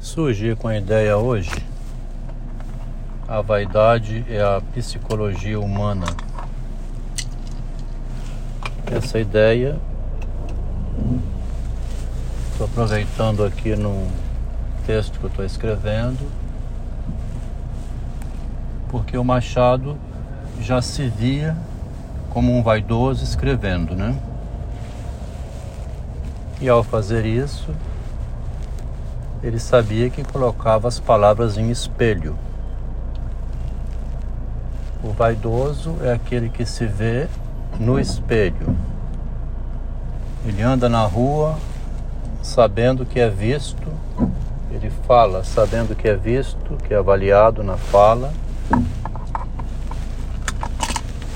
Surgi com a ideia hoje. A vaidade é a psicologia humana. Essa ideia estou aproveitando aqui no texto que eu estou escrevendo, porque o Machado já se via como um vaidoso escrevendo, né? E ao fazer isso, ele sabia que colocava as palavras em espelho. O vaidoso é aquele que se vê no espelho. Ele anda na rua sabendo que é visto, ele fala sabendo que é visto, que é avaliado na fala.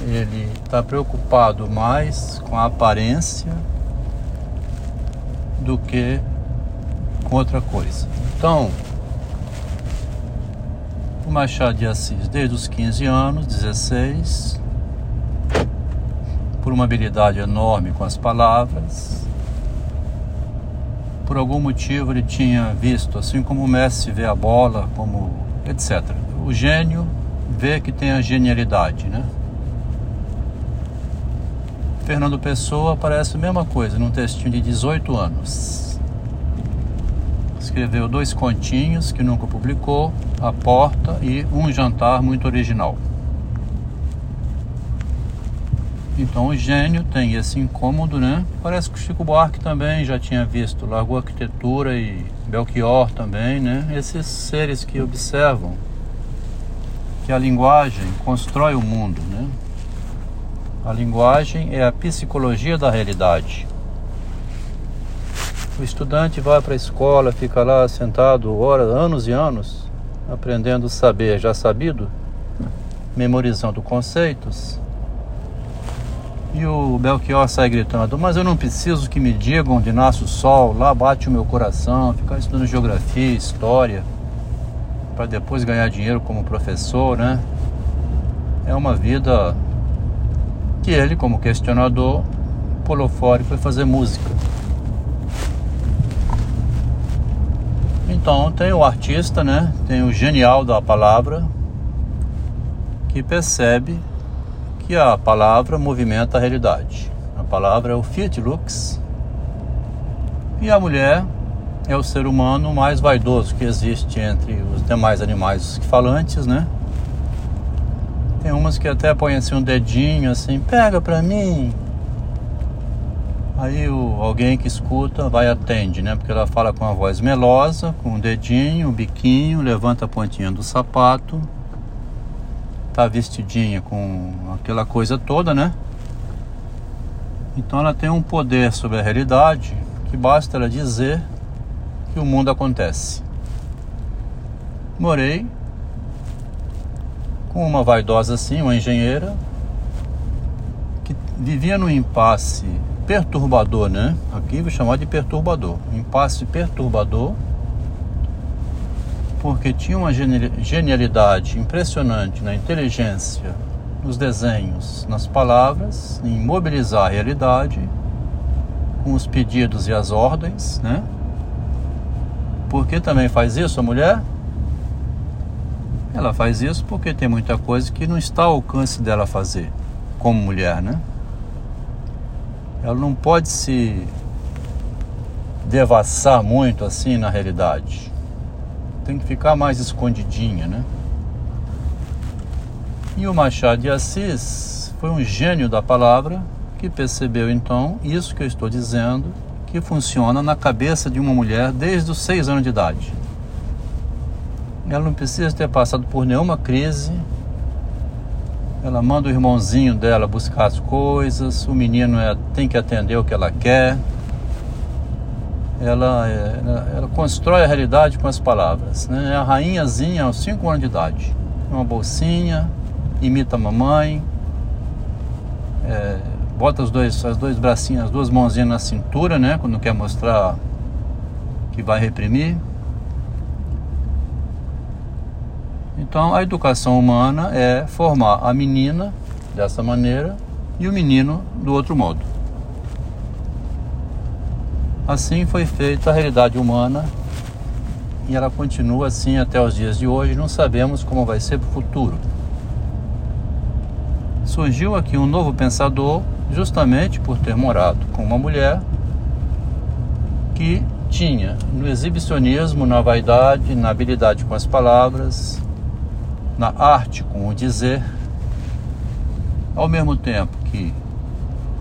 Ele está preocupado mais com a aparência do que com outra coisa. Então, o Machado de Assis, desde os 15 anos, 16, por uma habilidade enorme com as palavras, por algum motivo ele tinha visto, assim como o Messi vê a bola, como etc. O gênio vê que tem a genialidade, né? Fernando Pessoa parece a mesma coisa, num textinho de 18 anos. Escreveu dois continhos que nunca publicou, A Porta e Um Jantar Muito Original. Então o gênio tem esse incômodo, né? Parece que o Chico Buarque também já tinha visto, largou arquitetura e Belchior também, né? Esses seres que observam que a linguagem constrói o mundo, né? A linguagem é a psicologia da realidade. O estudante vai para a escola, fica lá sentado horas, anos e anos, aprendendo saber já sabido, memorizando conceitos. E o Belchior sai gritando: Mas eu não preciso que me digam onde nasce o sol, lá bate o meu coração, ficar estudando geografia, história, para depois ganhar dinheiro como professor, né? É uma vida que ele, como questionador, pulou fora e foi fazer música. Então tem o artista, né? Tem o genial da palavra que percebe que a palavra movimenta a realidade. A palavra é o Fiat Lux e a mulher é o ser humano mais vaidoso que existe entre os demais animais falantes, né? Tem umas que até põem assim um dedinho assim, pega pra mim. Aí o, alguém que escuta vai atende, né? Porque ela fala com a voz melosa, com o dedinho, o biquinho, levanta a pontinha do sapato. Tá vestidinha com aquela coisa toda, né? Então ela tem um poder sobre a realidade que basta ela dizer que o mundo acontece. Morei com uma vaidosa assim, uma engenheira, que vivia no impasse perturbador, né? Aqui vou chamar de perturbador. Impasse perturbador, porque tinha uma genialidade impressionante na inteligência, nos desenhos, nas palavras, em mobilizar a realidade com os pedidos e as ordens, né? Por que também faz isso a mulher? Ela faz isso porque tem muita coisa que não está ao alcance dela fazer, como mulher, né? Ela não pode se devassar muito assim na realidade. Tem que ficar mais escondidinha, né? E o Machado de Assis foi um gênio da palavra que percebeu então isso que eu estou dizendo, que funciona na cabeça de uma mulher desde os seis anos de idade. Ela não precisa ter passado por nenhuma crise. Ela manda o irmãozinho dela buscar as coisas. O menino é, tem que atender o que ela quer. Ela, é, ela, ela, constrói a realidade com as palavras. Né? É a rainhazinha aos 5 anos de idade. Uma bolsinha, imita a mamãe, é, bota os dois, as dois bracinhos, as duas mãozinhas na cintura, né? Quando quer mostrar que vai reprimir. Então, a educação humana é formar a menina dessa maneira e o menino do outro modo. Assim foi feita a realidade humana e ela continua assim até os dias de hoje. Não sabemos como vai ser para o futuro. Surgiu aqui um novo pensador, justamente por ter morado com uma mulher que tinha no exibicionismo, na vaidade, na habilidade com as palavras, na arte com o dizer, ao mesmo tempo que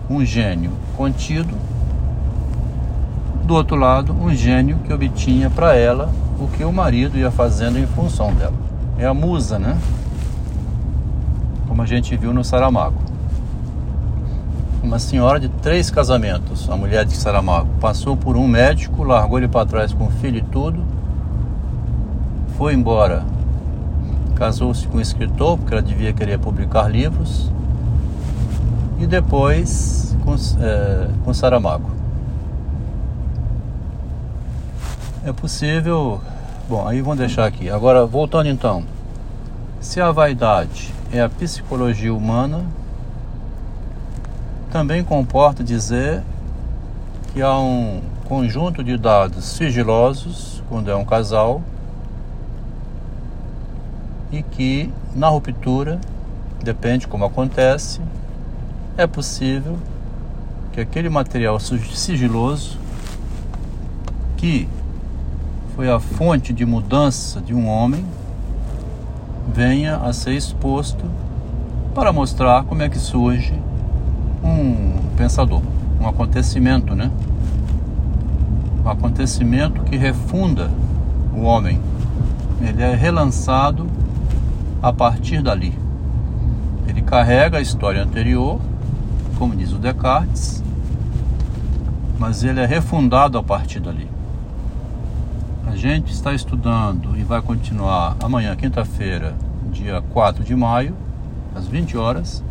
um gênio contido, do outro lado, um gênio que obtinha para ela o que o marido ia fazendo em função dela. É a musa, né? Como a gente viu no Saramago. Uma senhora de três casamentos, a mulher de Saramago, passou por um médico, largou ele para trás com o filho e tudo, foi embora, casou-se com um escritor, porque ela devia querer publicar livros, e depois com, é, com Saramago. É possível. Bom, aí vamos deixar aqui. Agora, voltando então. Se a vaidade é a psicologia humana, também comporta dizer que há um conjunto de dados sigilosos quando é um casal e que na ruptura, depende como acontece, é possível que aquele material sigiloso que foi a fonte de mudança de um homem, venha a ser exposto para mostrar como é que surge um pensador, um acontecimento, né? Um acontecimento que refunda o homem. Ele é relançado a partir dali. Ele carrega a história anterior, como diz o Descartes, mas ele é refundado a partir dali. A gente está estudando e vai continuar amanhã, quinta-feira, dia 4 de maio, às 20 horas,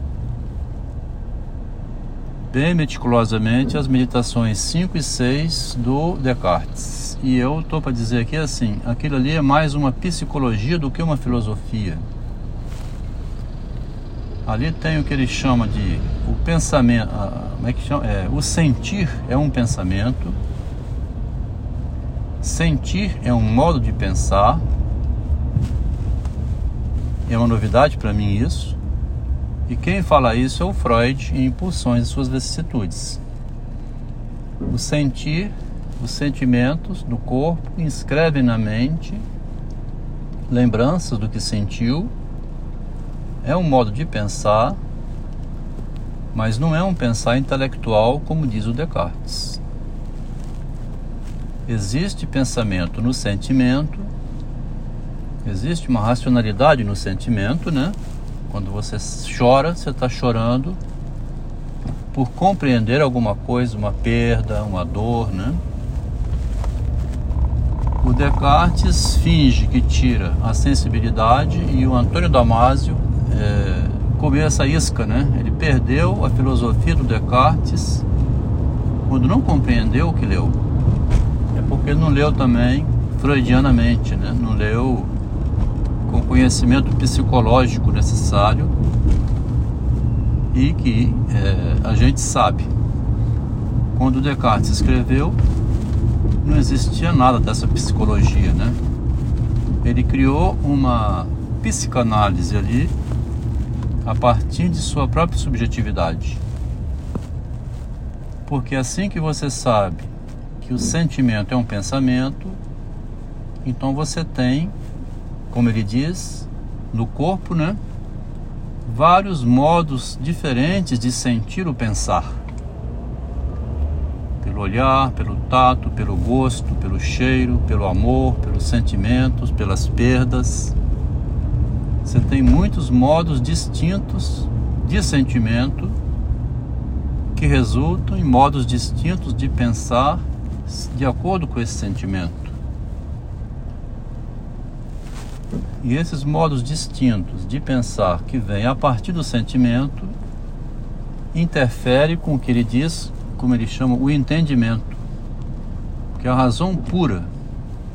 bem meticulosamente as meditações 5 e 6 do Descartes. E eu estou para dizer aqui assim, aquilo ali é mais uma psicologia do que uma filosofia. Ali tem o que ele chama de o pensamento, como é que chama? É, o sentir é um pensamento, Sentir é um modo de pensar. É uma novidade para mim isso. E quem fala isso é o Freud em Impulsões e suas vicissitudes. O sentir, os sentimentos do corpo inscrevem na mente lembranças do que sentiu. É um modo de pensar, mas não é um pensar intelectual como diz o Descartes. Existe pensamento no sentimento, existe uma racionalidade no sentimento, né? Quando você chora, você está chorando por compreender alguma coisa, uma perda, uma dor, né? O Descartes finge que tira a sensibilidade e o Antônio Damasio é, essa isca, né? Ele perdeu a filosofia do Descartes quando não compreendeu o que leu porque ele não leu também freudianamente, né? não leu com conhecimento psicológico necessário e que é, a gente sabe. Quando Descartes escreveu, não existia nada dessa psicologia, né? Ele criou uma psicanálise ali a partir de sua própria subjetividade. Porque assim que você sabe que o sentimento é um pensamento, então você tem, como ele diz, no corpo, né? Vários modos diferentes de sentir o pensar. Pelo olhar, pelo tato, pelo gosto, pelo cheiro, pelo amor, pelos sentimentos, pelas perdas. Você tem muitos modos distintos de sentimento que resultam em modos distintos de pensar de acordo com esse sentimento. E esses modos distintos de pensar que vêm a partir do sentimento interfere com o que ele diz, como ele chama, o entendimento. Que a razão pura,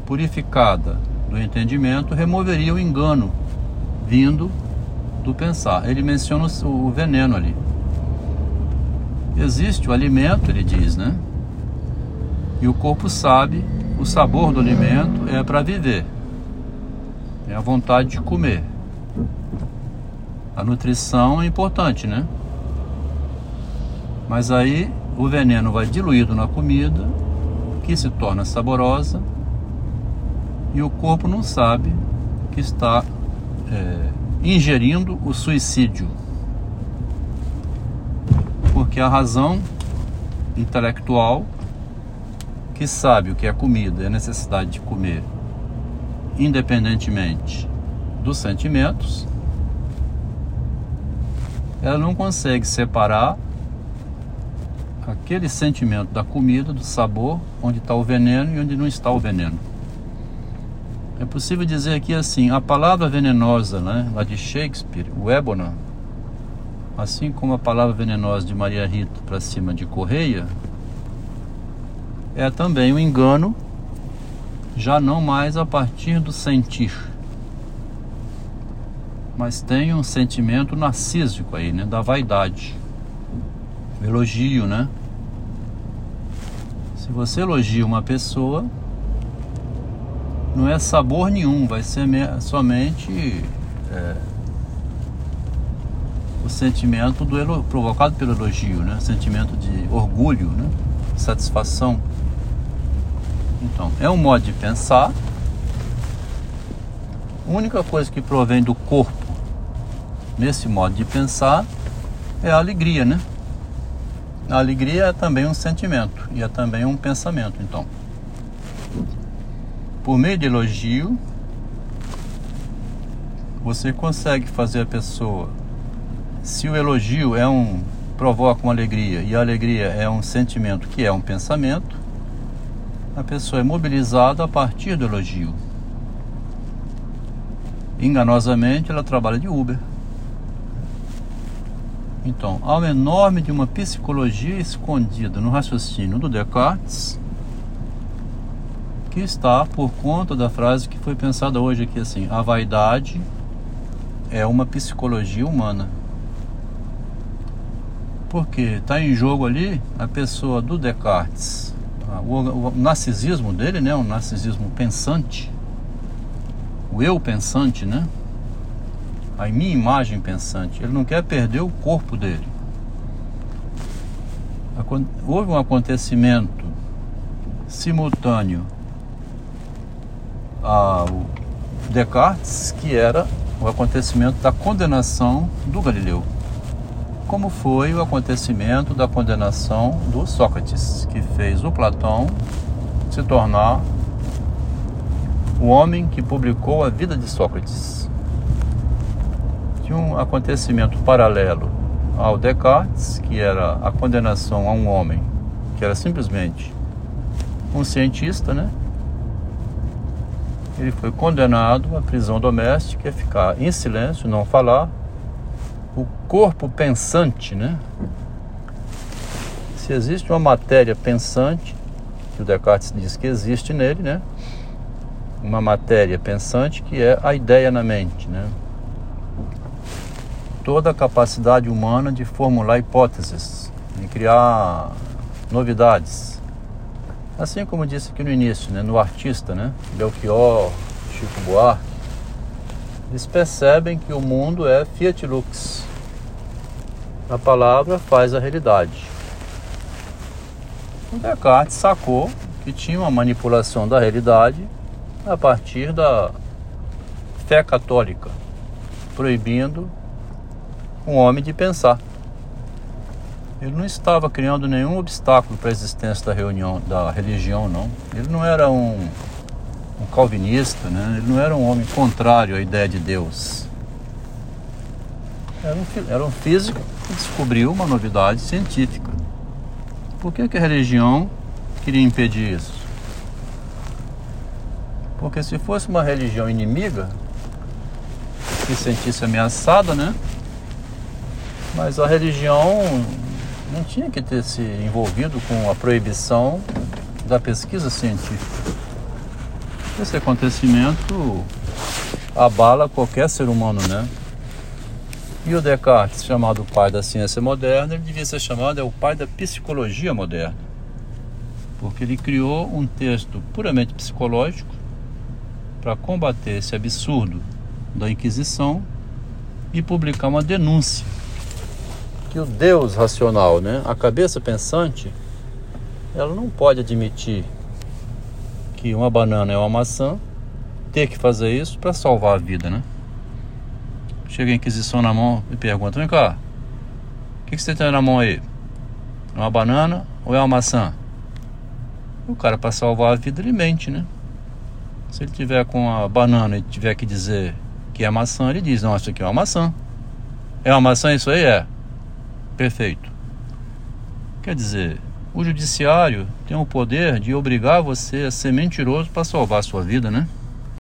purificada do entendimento, removeria o engano vindo do pensar. Ele menciona o veneno ali. Existe o alimento, ele diz, né? E o corpo sabe o sabor do alimento é para viver, é a vontade de comer. A nutrição é importante, né? Mas aí o veneno vai diluído na comida, que se torna saborosa, e o corpo não sabe que está é, ingerindo o suicídio. Porque a razão intelectual que sabe o que é comida e a necessidade de comer, independentemente dos sentimentos, ela não consegue separar aquele sentimento da comida, do sabor, onde está o veneno e onde não está o veneno. É possível dizer aqui assim, a palavra venenosa, né, lá de Shakespeare, o ébona, assim como a palavra venenosa de Maria Rita para cima de Correia, é também um engano, já não mais a partir do sentir, mas tem um sentimento narcísico aí, né, da vaidade, elogio, né? Se você elogia uma pessoa, não é sabor nenhum, vai ser somente é, o sentimento do provocado pelo elogio, né? Sentimento de orgulho, né? Satisfação. Então, é um modo de pensar. A única coisa que provém do corpo nesse modo de pensar é a alegria, né? A alegria é também um sentimento e é também um pensamento, então. Por meio de elogio, você consegue fazer a pessoa. Se o elogio é um provoca uma alegria e a alegria é um sentimento que é um pensamento, a pessoa é mobilizada a partir do elogio. Enganosamente, ela trabalha de Uber. Então, há um enorme de uma psicologia escondida no raciocínio do Descartes, que está por conta da frase que foi pensada hoje aqui assim: a vaidade é uma psicologia humana. Porque está em jogo ali a pessoa do Descartes, o, o narcisismo dele, né, o narcisismo pensante, o eu pensante, né? A minha imagem pensante. Ele não quer perder o corpo dele. Houve um acontecimento simultâneo ao Descartes, que era o acontecimento da condenação do Galileu como foi o acontecimento da condenação do Sócrates, que fez o Platão se tornar o homem que publicou a vida de Sócrates. Tinha um acontecimento paralelo ao Descartes, que era a condenação a um homem que era simplesmente um cientista, né? Ele foi condenado à prisão doméstica, a ficar em silêncio, não falar, o corpo pensante, né? Se existe uma matéria pensante, que o Descartes diz que existe nele, né? Uma matéria pensante que é a ideia na mente, né? Toda a capacidade humana de formular hipóteses, de criar novidades. Assim como disse aqui no início, né? No artista, né? Belchior, Chico Buarque, eles percebem que o mundo é Fiat Lux. A palavra faz a realidade. O Descartes sacou que tinha uma manipulação da realidade a partir da fé católica, proibindo um homem de pensar. Ele não estava criando nenhum obstáculo para a existência da reunião da religião, não. Ele não era um um calvinista, né? ele não era um homem contrário à ideia de Deus. Era um, era um físico que descobriu uma novidade científica. Por que, que a religião queria impedir isso? Porque se fosse uma religião inimiga, se sentisse ameaçada, né? Mas a religião não tinha que ter se envolvido com a proibição da pesquisa científica. Esse acontecimento abala qualquer ser humano, né? E o Descartes, chamado pai da ciência moderna, ele devia ser chamado é o pai da psicologia moderna. Porque ele criou um texto puramente psicológico para combater esse absurdo da Inquisição e publicar uma denúncia que o Deus racional, né, a cabeça pensante, ela não pode admitir que uma banana é uma maçã, ter que fazer isso para salvar a vida, né? Chega a Inquisição na mão e pergunta: vem cá, o que, que você tem na mão aí? É uma banana ou é uma maçã? O cara, para salvar a vida, ele mente, né? Se ele tiver com a banana e tiver que dizer que é maçã, ele diz: Não, isso aqui é uma maçã. É uma maçã isso aí? É. Perfeito. Quer dizer, o judiciário tem o poder de obrigar você a ser mentiroso para salvar a sua vida, né?